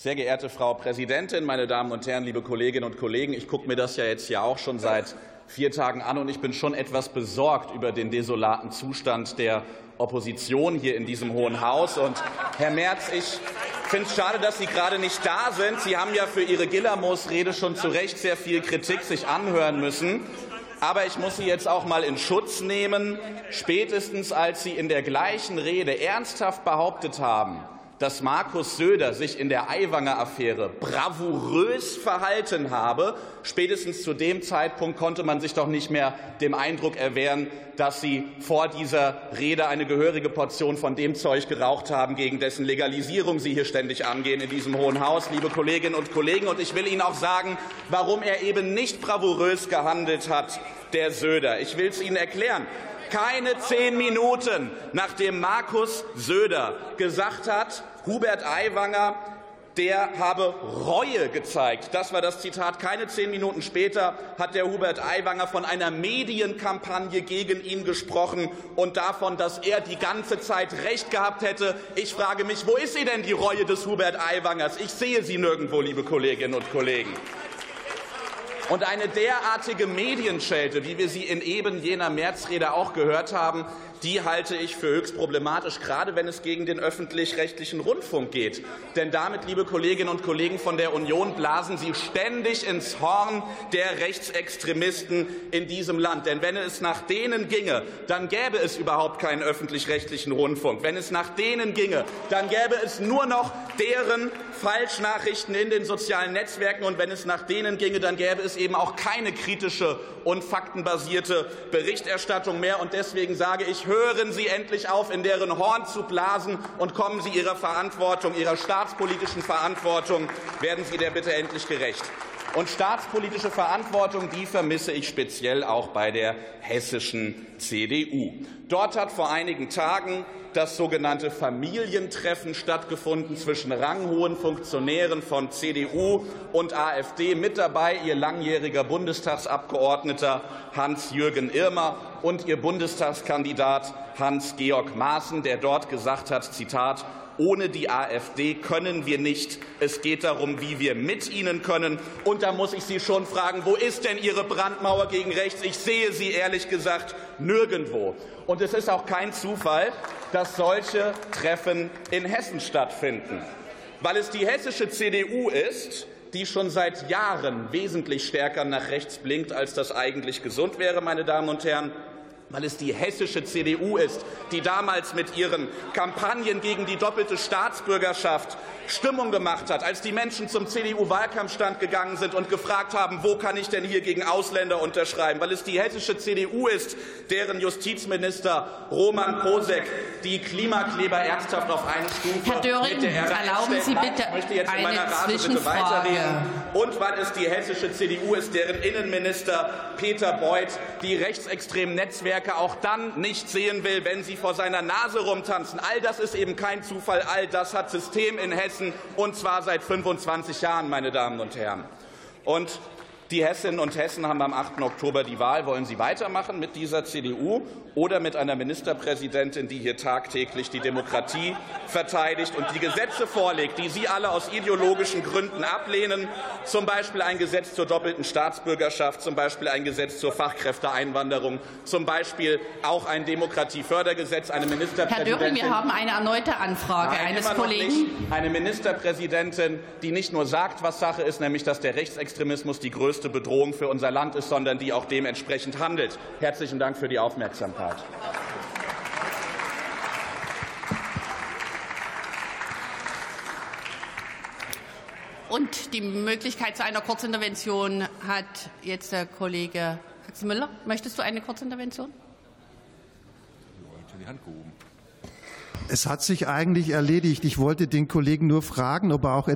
Sehr geehrte Frau Präsidentin, meine Damen und Herren, liebe Kolleginnen und Kollegen! Ich gucke mir das ja jetzt ja auch schon seit vier Tagen an, und ich bin schon etwas besorgt über den desolaten Zustand der Opposition hier in diesem Hohen Haus. Und Herr Merz, ich finde es schade, dass Sie gerade nicht da sind. Sie haben ja für Ihre Gillermoos-Rede schon zu Recht sehr viel Kritik sich anhören müssen. Aber ich muss Sie jetzt auch mal in Schutz nehmen, spätestens als Sie in der gleichen Rede ernsthaft behauptet haben, dass Markus Söder sich in der Aiwanger Affäre bravourös verhalten habe. Spätestens zu dem Zeitpunkt konnte man sich doch nicht mehr dem Eindruck erwehren, dass Sie vor dieser Rede eine gehörige Portion von dem Zeug geraucht haben, gegen dessen Legalisierung Sie hier ständig angehen in diesem Hohen Haus, liebe Kolleginnen und Kollegen. Und ich will Ihnen auch sagen, warum er eben nicht bravourös gehandelt hat, der Söder. Ich will es Ihnen erklären keine zehn Minuten, nachdem Markus Söder gesagt hat, Hubert Aiwanger der habe Reue gezeigt. Das war das Zitat. Keine zehn Minuten später hat der Hubert Aiwanger von einer Medienkampagne gegen ihn gesprochen und davon, dass er die ganze Zeit Recht gehabt hätte. Ich frage mich, wo ist sie denn, die Reue des Hubert Aiwangers? Ich sehe sie nirgendwo, liebe Kolleginnen und Kollegen. Und eine derartige Medienschelte, wie wir sie in eben jener Märzrede auch gehört haben, die halte ich für höchst problematisch, gerade wenn es gegen den öffentlich-rechtlichen Rundfunk geht. Denn damit, liebe Kolleginnen und Kollegen von der Union, blasen Sie ständig ins Horn der Rechtsextremisten in diesem Land. Denn wenn es nach denen ginge, dann gäbe es überhaupt keinen öffentlich-rechtlichen Rundfunk. Wenn es nach denen ginge, dann gäbe es nur noch deren Falschnachrichten in den sozialen Netzwerken. Und wenn es nach denen ginge, dann gäbe es eben auch keine kritische und faktenbasierte Berichterstattung mehr. Und deswegen sage ich, hören Sie endlich auf, in deren Horn zu blasen und kommen Sie Ihrer Verantwortung, Ihrer staatspolitischen Verantwortung, werden Sie der Bitte endlich gerecht. Und staatspolitische Verantwortung, die vermisse ich speziell auch bei der hessischen CDU. Dort hat vor einigen Tagen das sogenannte Familientreffen stattgefunden zwischen ranghohen Funktionären von CDU und AfD. Mit dabei ihr langjähriger Bundestagsabgeordneter Hans-Jürgen Irmer und ihr Bundestagskandidat Hans-Georg Maaßen, der dort gesagt hat, Zitat, ohne die AfD können wir nicht. Es geht darum, wie wir mit ihnen können. Und da muss ich Sie schon fragen, wo ist denn Ihre Brandmauer gegen rechts? Ich sehe sie ehrlich gesagt nirgendwo. Und es ist auch kein Zufall, dass solche Treffen in Hessen stattfinden, weil es die hessische CDU ist, die schon seit Jahren wesentlich stärker nach rechts blinkt, als das eigentlich gesund wäre, meine Damen und Herren weil es die hessische CDU ist, die damals mit ihren Kampagnen gegen die doppelte Staatsbürgerschaft Stimmung gemacht hat, als die Menschen zum CDU-Wahlkampfstand gegangen sind und gefragt haben, wo kann ich denn hier gegen Ausländer unterschreiben, weil es die hessische CDU ist, deren Justizminister Roman Kosek die Klimakleber ernsthaft auf eine Stufe Herr Döring, mit der erlauben Sie bitte ich möchte jetzt in meiner eine Rate bitte weiterreden. Und weil es die hessische CDU ist, deren Innenminister Peter Beuth die rechtsextremen Netzwerke auch dann nicht sehen will, wenn sie vor seiner Nase rumtanzen. All das ist eben kein Zufall. All das hat System in Hessen Hessen, und zwar seit 25 Jahren, meine Damen und Herren. Und die Hessinnen und Hessen haben am 8. Oktober die Wahl. Wollen Sie weitermachen mit dieser CDU oder mit einer Ministerpräsidentin, die hier tagtäglich die Demokratie verteidigt und die Gesetze vorlegt, die Sie alle aus ideologischen Gründen ablehnen, zum Beispiel ein Gesetz zur doppelten Staatsbürgerschaft, zum Beispiel ein Gesetz zur Fachkräfteeinwanderung, zum Beispiel auch ein Demokratiefördergesetz, eine Ministerpräsidentin. Herr Döring, wir haben eine erneute Anfrage Nein, eines Kollegen. Eine Ministerpräsidentin, die nicht nur sagt, was Sache ist, nämlich dass der Rechtsextremismus die größte größte Bedrohung für unser Land ist, sondern die auch dementsprechend handelt. Herzlichen Dank für die Aufmerksamkeit. Und die Möglichkeit zu einer Kurzintervention hat jetzt der Kollege Axel Müller. Möchtest du eine Kurzintervention? Die Hand gehoben. Es hat sich eigentlich erledigt. Ich wollte den Kollegen nur fragen, ob er auch